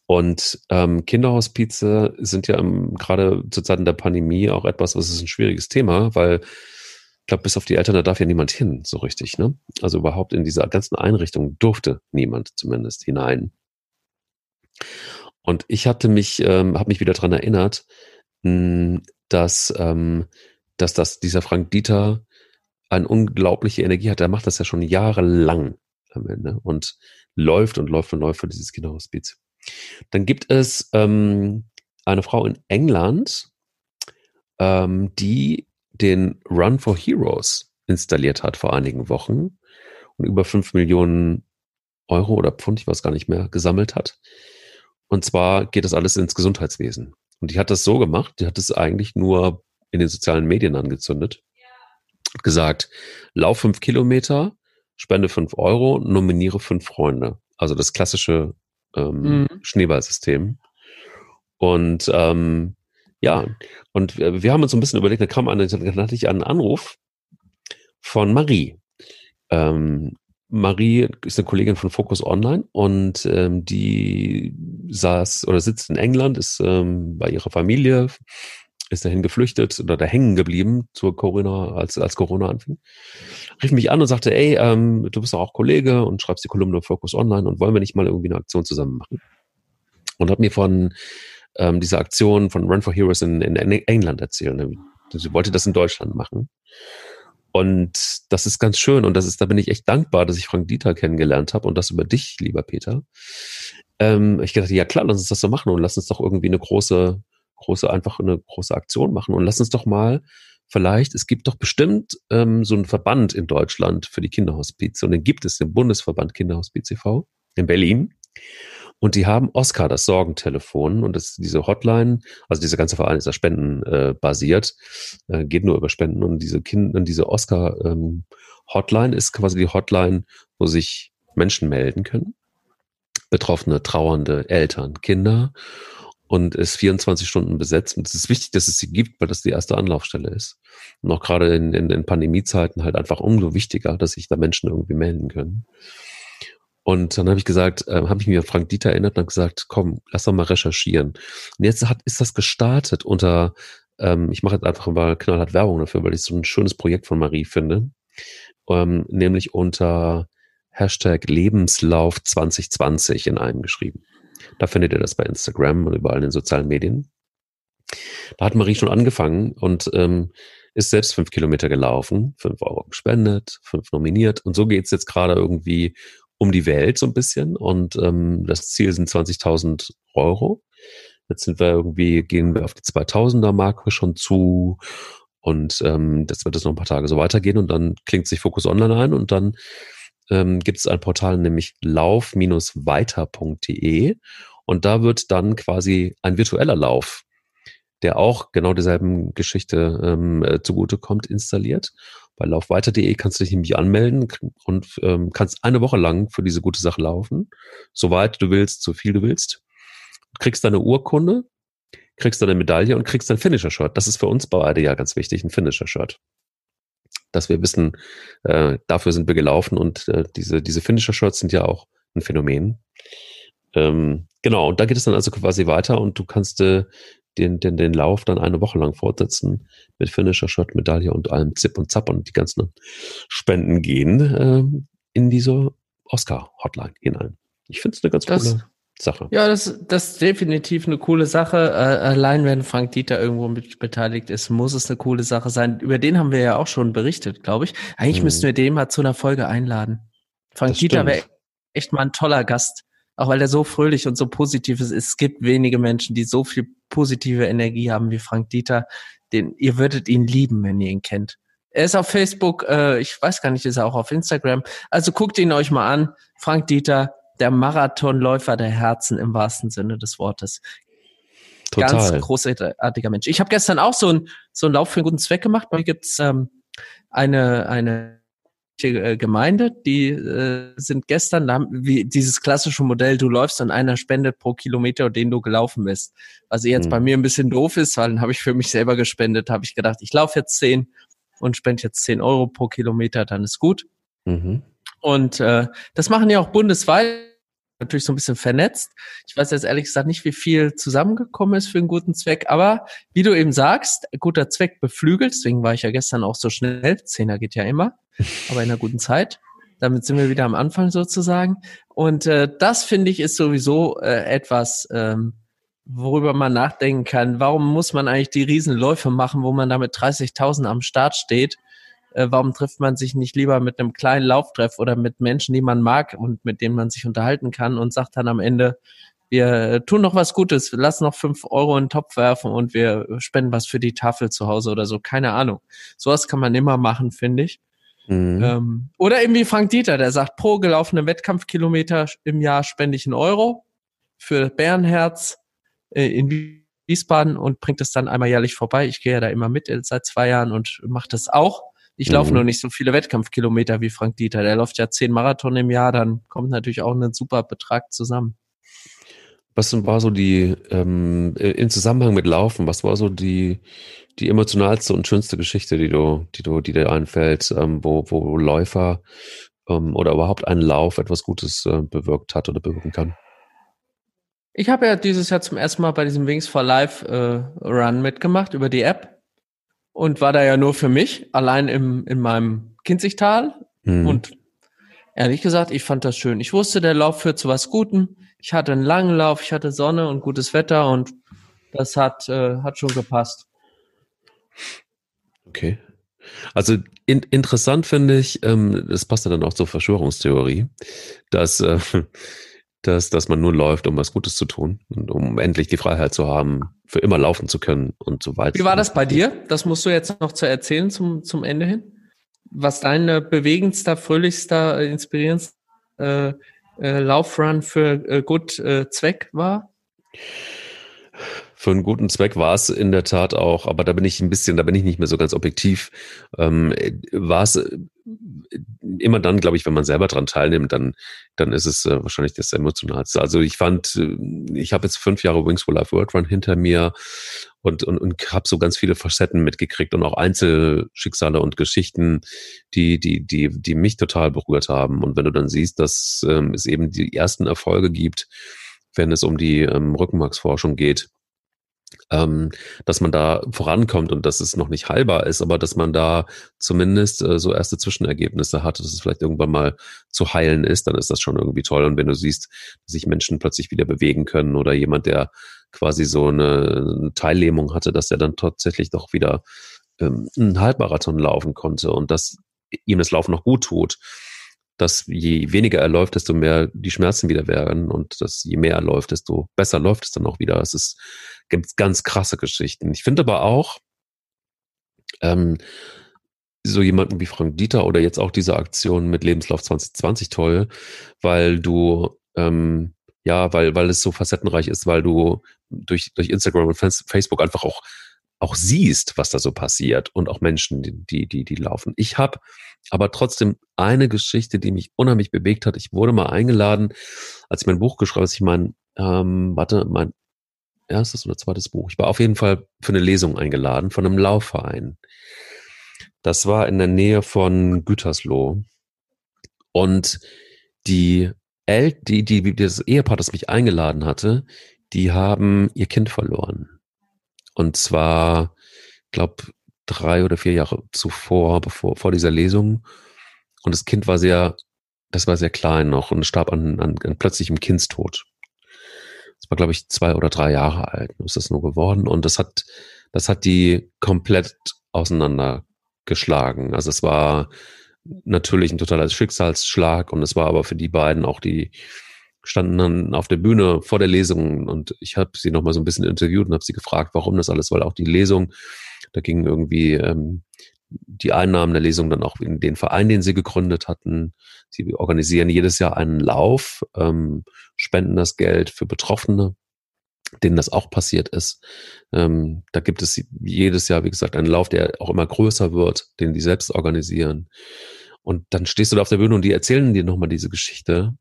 Und ähm, Kinderhospize sind ja gerade zu Zeiten der Pandemie auch etwas, was ist ein schwieriges Thema, weil ich glaube, bis auf die Eltern, da darf ja niemand hin, so richtig. Ne? Also überhaupt in dieser ganzen Einrichtung durfte niemand zumindest hinein. Und ich hatte mich, ähm, habe mich wieder dran erinnert, mh, dass, ähm, dass das dieser Frank Dieter eine unglaubliche Energie hat. Der macht das ja schon jahrelang am Ende und läuft und läuft und läuft für dieses Kinderhospiz. Dann gibt es ähm, eine Frau in England, ähm, die den Run for Heroes installiert hat vor einigen Wochen und über fünf Millionen Euro oder Pfund, ich weiß gar nicht mehr, gesammelt hat. Und zwar geht das alles ins Gesundheitswesen. Und die hat das so gemacht, die hat es eigentlich nur in den sozialen Medien angezündet. Hat gesagt, lauf fünf Kilometer, spende fünf Euro, nominiere fünf Freunde. Also das klassische ähm, mhm. Schneeballsystem. Und ähm, ja, und wir haben uns ein bisschen überlegt, da kam eine, dann hatte ich einen Anruf von Marie. Ähm, Marie ist eine Kollegin von Focus Online und ähm, die saß oder sitzt in England, ist ähm, bei ihrer Familie, ist dahin geflüchtet oder da hängen geblieben zur Corona, als, als Corona anfing. Rief mich an und sagte, ey, ähm, du bist doch auch Kollege und schreibst die Kolumne Focus Online und wollen wir nicht mal irgendwie eine Aktion zusammen machen? Und hat mir von ähm, dieser Aktion von Run for Heroes in, in England erzählt. Sie wollte das in Deutschland machen. Und das ist ganz schön und das ist, da bin ich echt dankbar, dass ich Frank Dieter kennengelernt habe und das über dich, lieber Peter. Ähm, ich dachte, ja klar, lass uns das so machen und lass uns doch irgendwie eine große, große, einfach eine große Aktion machen und lass uns doch mal vielleicht, es gibt doch bestimmt ähm, so einen Verband in Deutschland für die Kinderhospize und den gibt es, den Bundesverband Kinderhospiz e.V. in Berlin. Und die haben Oscar, das Sorgentelefon und das, diese Hotline, also dieser ganze Verein ist ja spendenbasiert, äh, äh, geht nur über Spenden und diese Kinder, diese Oscar ähm, Hotline ist quasi die Hotline, wo sich Menschen melden können. Betroffene, trauernde Eltern, Kinder und ist 24 Stunden besetzt. Und es ist wichtig, dass es sie gibt, weil das die erste Anlaufstelle ist. Und auch gerade in, in, in Pandemiezeiten halt einfach umso wichtiger, dass sich da Menschen irgendwie melden können. Und dann habe ich gesagt, äh, habe ich mir an Frank Dieter erinnert und habe gesagt, komm, lass doch mal recherchieren. Und jetzt hat, ist das gestartet unter, ähm, ich mache jetzt einfach mal knallhart Werbung dafür, weil ich so ein schönes Projekt von Marie finde, ähm, nämlich unter Hashtag Lebenslauf 2020 in einem geschrieben. Da findet ihr das bei Instagram und überall in den sozialen Medien. Da hat Marie schon angefangen und ähm, ist selbst fünf Kilometer gelaufen, fünf Euro gespendet, fünf nominiert und so geht's jetzt gerade irgendwie um die Welt so ein bisschen und ähm, das Ziel sind 20.000 Euro. Jetzt sind wir irgendwie, gehen wir auf die 2000er Marke schon zu und ähm, das wird es noch ein paar Tage so weitergehen und dann klingt sich Fokus Online ein und dann ähm, gibt es ein Portal, nämlich lauf-weiter.de und da wird dann quasi ein virtueller Lauf, der auch genau derselben Geschichte ähm, äh, zugutekommt, installiert bei laufweiter.de kannst du dich nämlich anmelden und ähm, kannst eine Woche lang für diese gute Sache laufen. Soweit du willst, so viel du willst. Kriegst deine Urkunde, kriegst deine Medaille und kriegst dein Finisher-Shirt. Das ist für uns beide ja ganz wichtig, ein Finisher-Shirt. Dass wir wissen, äh, dafür sind wir gelaufen und äh, diese, diese Finisher-Shirts sind ja auch ein Phänomen. Ähm, genau, und da geht es dann also quasi weiter und du kannst äh, den, den, den Lauf dann eine Woche lang fortsetzen mit Finisher Shot, Medaille und allem Zip und Zap und die ganzen Spenden gehen äh, in diese Oscar-Hotline hinein. Ich finde es eine ganz das, coole Sache. Ja, das, das ist definitiv eine coole Sache. Äh, allein wenn Frank Dieter irgendwo mit beteiligt ist, muss es eine coole Sache sein. Über den haben wir ja auch schon berichtet, glaube ich. Eigentlich hm. müssten wir den mal zu einer Folge einladen. Frank das Dieter wäre echt mal ein toller Gast. Auch weil er so fröhlich und so positiv ist. Es gibt wenige Menschen, die so viel positive Energie haben wie Frank Dieter. Den, ihr würdet ihn lieben, wenn ihr ihn kennt. Er ist auf Facebook, äh, ich weiß gar nicht, ist er auch auf Instagram. Also guckt ihn euch mal an. Frank Dieter, der Marathonläufer der Herzen im wahrsten Sinne des Wortes. Total. Ganz großartiger Mensch. Ich habe gestern auch so einen so einen Lauf für einen guten Zweck gemacht. Bei mir gibt's ähm, eine, eine äh, Gemeinde, die äh, sind gestern, haben, wie dieses klassische Modell, du läufst und einer spendet pro Kilometer, den du gelaufen bist. Was jetzt mhm. bei mir ein bisschen doof ist, weil dann habe ich für mich selber gespendet, habe ich gedacht, ich laufe jetzt zehn und spende jetzt zehn Euro pro Kilometer, dann ist gut. Mhm. Und äh, das machen ja auch bundesweit natürlich so ein bisschen vernetzt. Ich weiß jetzt ehrlich gesagt nicht, wie viel zusammengekommen ist für einen guten Zweck, aber wie du eben sagst, guter Zweck beflügelt, deswegen war ich ja gestern auch so schnell, Zehner geht ja immer, *laughs* aber in einer guten Zeit. Damit sind wir wieder am Anfang sozusagen. Und äh, das finde ich ist sowieso äh, etwas, ähm, worüber man nachdenken kann. Warum muss man eigentlich die Riesenläufe machen, wo man da mit 30.000 am Start steht? Äh, warum trifft man sich nicht lieber mit einem kleinen Lauftreff oder mit Menschen, die man mag und mit denen man sich unterhalten kann und sagt dann am Ende, wir tun noch was Gutes, lass noch fünf Euro in den Topf werfen und wir spenden was für die Tafel zu Hause oder so, keine Ahnung. Sowas kann man immer machen, finde ich. Mhm. Ähm, oder eben wie Frank Dieter, der sagt, pro gelaufene Wettkampfkilometer im Jahr spende ich einen Euro für Bärenherz äh, in Wiesbaden und bringt es dann einmal jährlich vorbei. Ich gehe ja da immer mit äh, seit zwei Jahren und mache das auch. Ich laufe mhm. nur nicht so viele Wettkampfkilometer wie Frank Dieter. Der läuft ja zehn Marathon im Jahr, dann kommt natürlich auch ein super Betrag zusammen. Was war so die, ähm, in Zusammenhang mit Laufen, was war so die, die emotionalste und schönste Geschichte, die du, die du, die dir einfällt, ähm, wo, wo Läufer ähm, oder überhaupt ein Lauf etwas Gutes äh, bewirkt hat oder bewirken kann? Ich habe ja dieses Jahr zum ersten Mal bei diesem Wings for Life äh, Run mitgemacht über die App und war da ja nur für mich, allein im, in meinem Kinzigtal. Mhm. Und ehrlich gesagt, ich fand das schön. Ich wusste, der Lauf führt zu was Gutem. Ich hatte einen langen Lauf, ich hatte Sonne und gutes Wetter und das hat, äh, hat schon gepasst. Okay. Also in, interessant finde ich, ähm, das passt ja dann auch zur Verschwörungstheorie, dass äh, dass, dass man nur läuft, um was Gutes zu tun und um endlich die Freiheit zu haben, für immer laufen zu können und so weiter. Wie war das bei dir? Das musst du jetzt noch zu erzählen zum, zum Ende hin. Was dein bewegendster, fröhlichster, inspirierendster äh, äh, Laufrun für äh, gut äh, Zweck war? für einen guten Zweck war es in der Tat auch, aber da bin ich ein bisschen, da bin ich nicht mehr so ganz objektiv. Ähm, war es immer dann, glaube ich, wenn man selber dran teilnimmt, dann, dann ist es äh, wahrscheinlich das Emotionalste. Also ich fand, äh, ich habe jetzt fünf Jahre Wings for Life World Run hinter mir und, und, und habe so ganz viele Facetten mitgekriegt und auch Einzelschicksale und Geschichten, die, die, die, die mich total berührt haben. Und wenn du dann siehst, dass ähm, es eben die ersten Erfolge gibt, wenn es um die ähm, Rückenmarksforschung geht, ähm, dass man da vorankommt und dass es noch nicht heilbar ist, aber dass man da zumindest äh, so erste Zwischenergebnisse hat, dass es vielleicht irgendwann mal zu heilen ist, dann ist das schon irgendwie toll. Und wenn du siehst, dass sich Menschen plötzlich wieder bewegen können oder jemand, der quasi so eine, eine Teillähmung hatte, dass er dann tatsächlich doch wieder ähm, einen Halbmarathon laufen konnte und dass ihm das Laufen noch gut tut, dass je weniger er läuft, desto mehr die Schmerzen wieder werden und dass je mehr er läuft, desto besser läuft es dann auch wieder. Es ist gibt ganz krasse Geschichten. Ich finde aber auch, ähm, so jemanden wie Frank Dieter oder jetzt auch diese Aktion mit Lebenslauf 2020 toll, weil du ähm, ja, weil, weil es so facettenreich ist, weil du durch, durch Instagram und Facebook einfach auch, auch siehst, was da so passiert und auch Menschen, die, die, die laufen. Ich habe aber trotzdem eine Geschichte, die mich unheimlich bewegt hat. Ich wurde mal eingeladen, als ich mein Buch geschrieben habe, als ich mein, ähm, warte, mein erstes oder zweites Buch. Ich war auf jeden Fall für eine Lesung eingeladen von einem Laufverein. Das war in der Nähe von Gütersloh. Und die El die, die, das Ehepaar, das mich eingeladen hatte, die haben ihr Kind verloren. Und zwar, glaube drei oder vier Jahre zuvor, bevor, vor dieser Lesung. Und das Kind war sehr, das war sehr klein noch und starb an, an, an plötzlichem Kindstod. Das war, glaube ich, zwei oder drei Jahre alt, ist das nur geworden. Und das hat, das hat die komplett auseinandergeschlagen. Also es war natürlich ein totaler Schicksalsschlag und es war aber für die beiden auch die standen dann auf der Bühne vor der Lesung und ich habe sie noch mal so ein bisschen interviewt und habe sie gefragt, warum das alles, weil auch die Lesung, da ging irgendwie ähm, die Einnahmen der Lesung dann auch in den Verein, den sie gegründet hatten. Sie organisieren jedes Jahr einen Lauf, ähm, spenden das Geld für Betroffene, denen das auch passiert ist. Ähm, da gibt es jedes Jahr, wie gesagt, einen Lauf, der auch immer größer wird, den die selbst organisieren. Und dann stehst du da auf der Bühne und die erzählen dir nochmal diese Geschichte.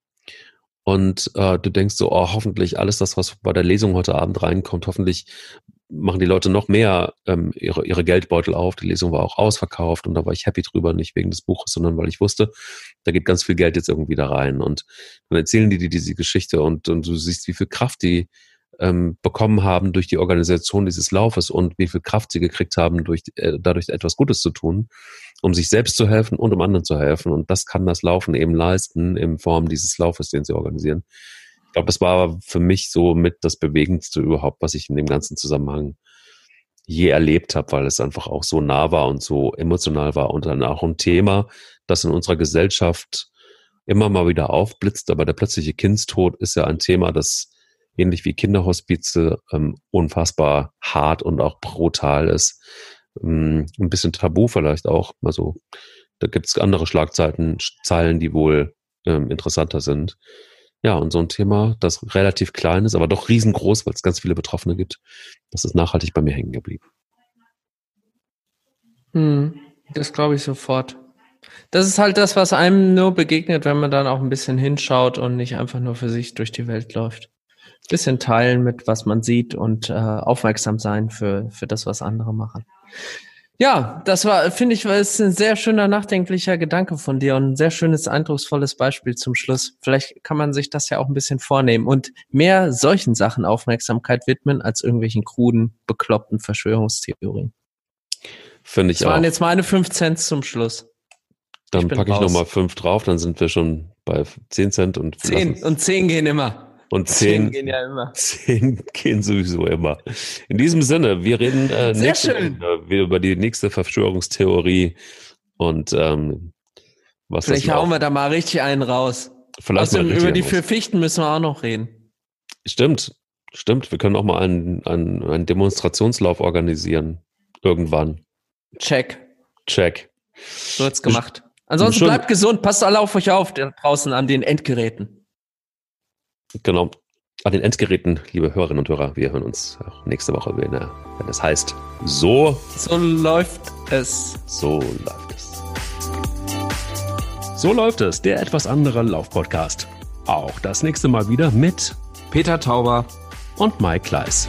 Und äh, du denkst so, oh, hoffentlich alles das, was bei der Lesung heute Abend reinkommt, hoffentlich machen die Leute noch mehr ähm, ihre, ihre Geldbeutel auf. Die Lesung war auch ausverkauft und da war ich happy drüber, nicht wegen des Buches, sondern weil ich wusste, da geht ganz viel Geld jetzt irgendwie da rein. Und dann erzählen die dir diese Geschichte und, und du siehst, wie viel Kraft die ähm, bekommen haben durch die Organisation dieses Laufes und wie viel Kraft sie gekriegt haben, durch, äh, dadurch etwas Gutes zu tun, um sich selbst zu helfen und um anderen zu helfen. Und das kann das Laufen eben leisten in Form dieses Laufes, den sie organisieren glaube, das war für mich so mit das Bewegendste überhaupt, was ich in dem ganzen Zusammenhang je erlebt habe, weil es einfach auch so nah war und so emotional war und dann auch ein Thema, das in unserer Gesellschaft immer mal wieder aufblitzt. Aber der plötzliche Kindstod ist ja ein Thema, das ähnlich wie Kinderhospize ähm, unfassbar hart und auch brutal ist. Ähm, ein bisschen tabu vielleicht auch. Also da gibt es andere Schlagzeilen, Zeilen, die wohl ähm, interessanter sind. Ja, und so ein Thema, das relativ klein ist, aber doch riesengroß, weil es ganz viele Betroffene gibt, das ist nachhaltig bei mir hängen geblieben. Hm, das glaube ich sofort. Das ist halt das, was einem nur begegnet, wenn man dann auch ein bisschen hinschaut und nicht einfach nur für sich durch die Welt läuft. Bisschen teilen mit, was man sieht und äh, aufmerksam sein für, für das, was andere machen. Ja, das war, finde ich, ist ein sehr schöner, nachdenklicher Gedanke von dir und ein sehr schönes, eindrucksvolles Beispiel zum Schluss. Vielleicht kann man sich das ja auch ein bisschen vornehmen und mehr solchen Sachen Aufmerksamkeit widmen als irgendwelchen kruden, bekloppten Verschwörungstheorien. Finde ich das auch. Das waren jetzt meine fünf Cent zum Schluss. Dann packe ich nochmal fünf drauf, dann sind wir schon bei zehn Cent und zehn und zehn gehen immer. Und zehn, zehn, gehen ja immer. *laughs* Zehn gehen sowieso immer. In diesem Sinne, wir reden äh, nächste, äh, über die nächste Verschwörungstheorie und ähm, was Vielleicht hauen wir da mal richtig einen raus. Vielleicht Außerdem über die vier Fichten müssen wir auch noch reden. Stimmt, stimmt. Wir können auch mal einen, einen, einen Demonstrationslauf organisieren. Irgendwann. Check. Check. So wird's gemacht. Ansonsten bleibt gesund, passt alle auf euch auf draußen an den Endgeräten. Genau. An den Endgeräten, liebe Hörerinnen und Hörer, wir hören uns auch nächste Woche, wenn, wenn es heißt, so. So läuft es. So läuft es. So läuft es, der etwas andere Laufpodcast. Auch das nächste Mal wieder mit Peter Tauber und Mike Kleiss.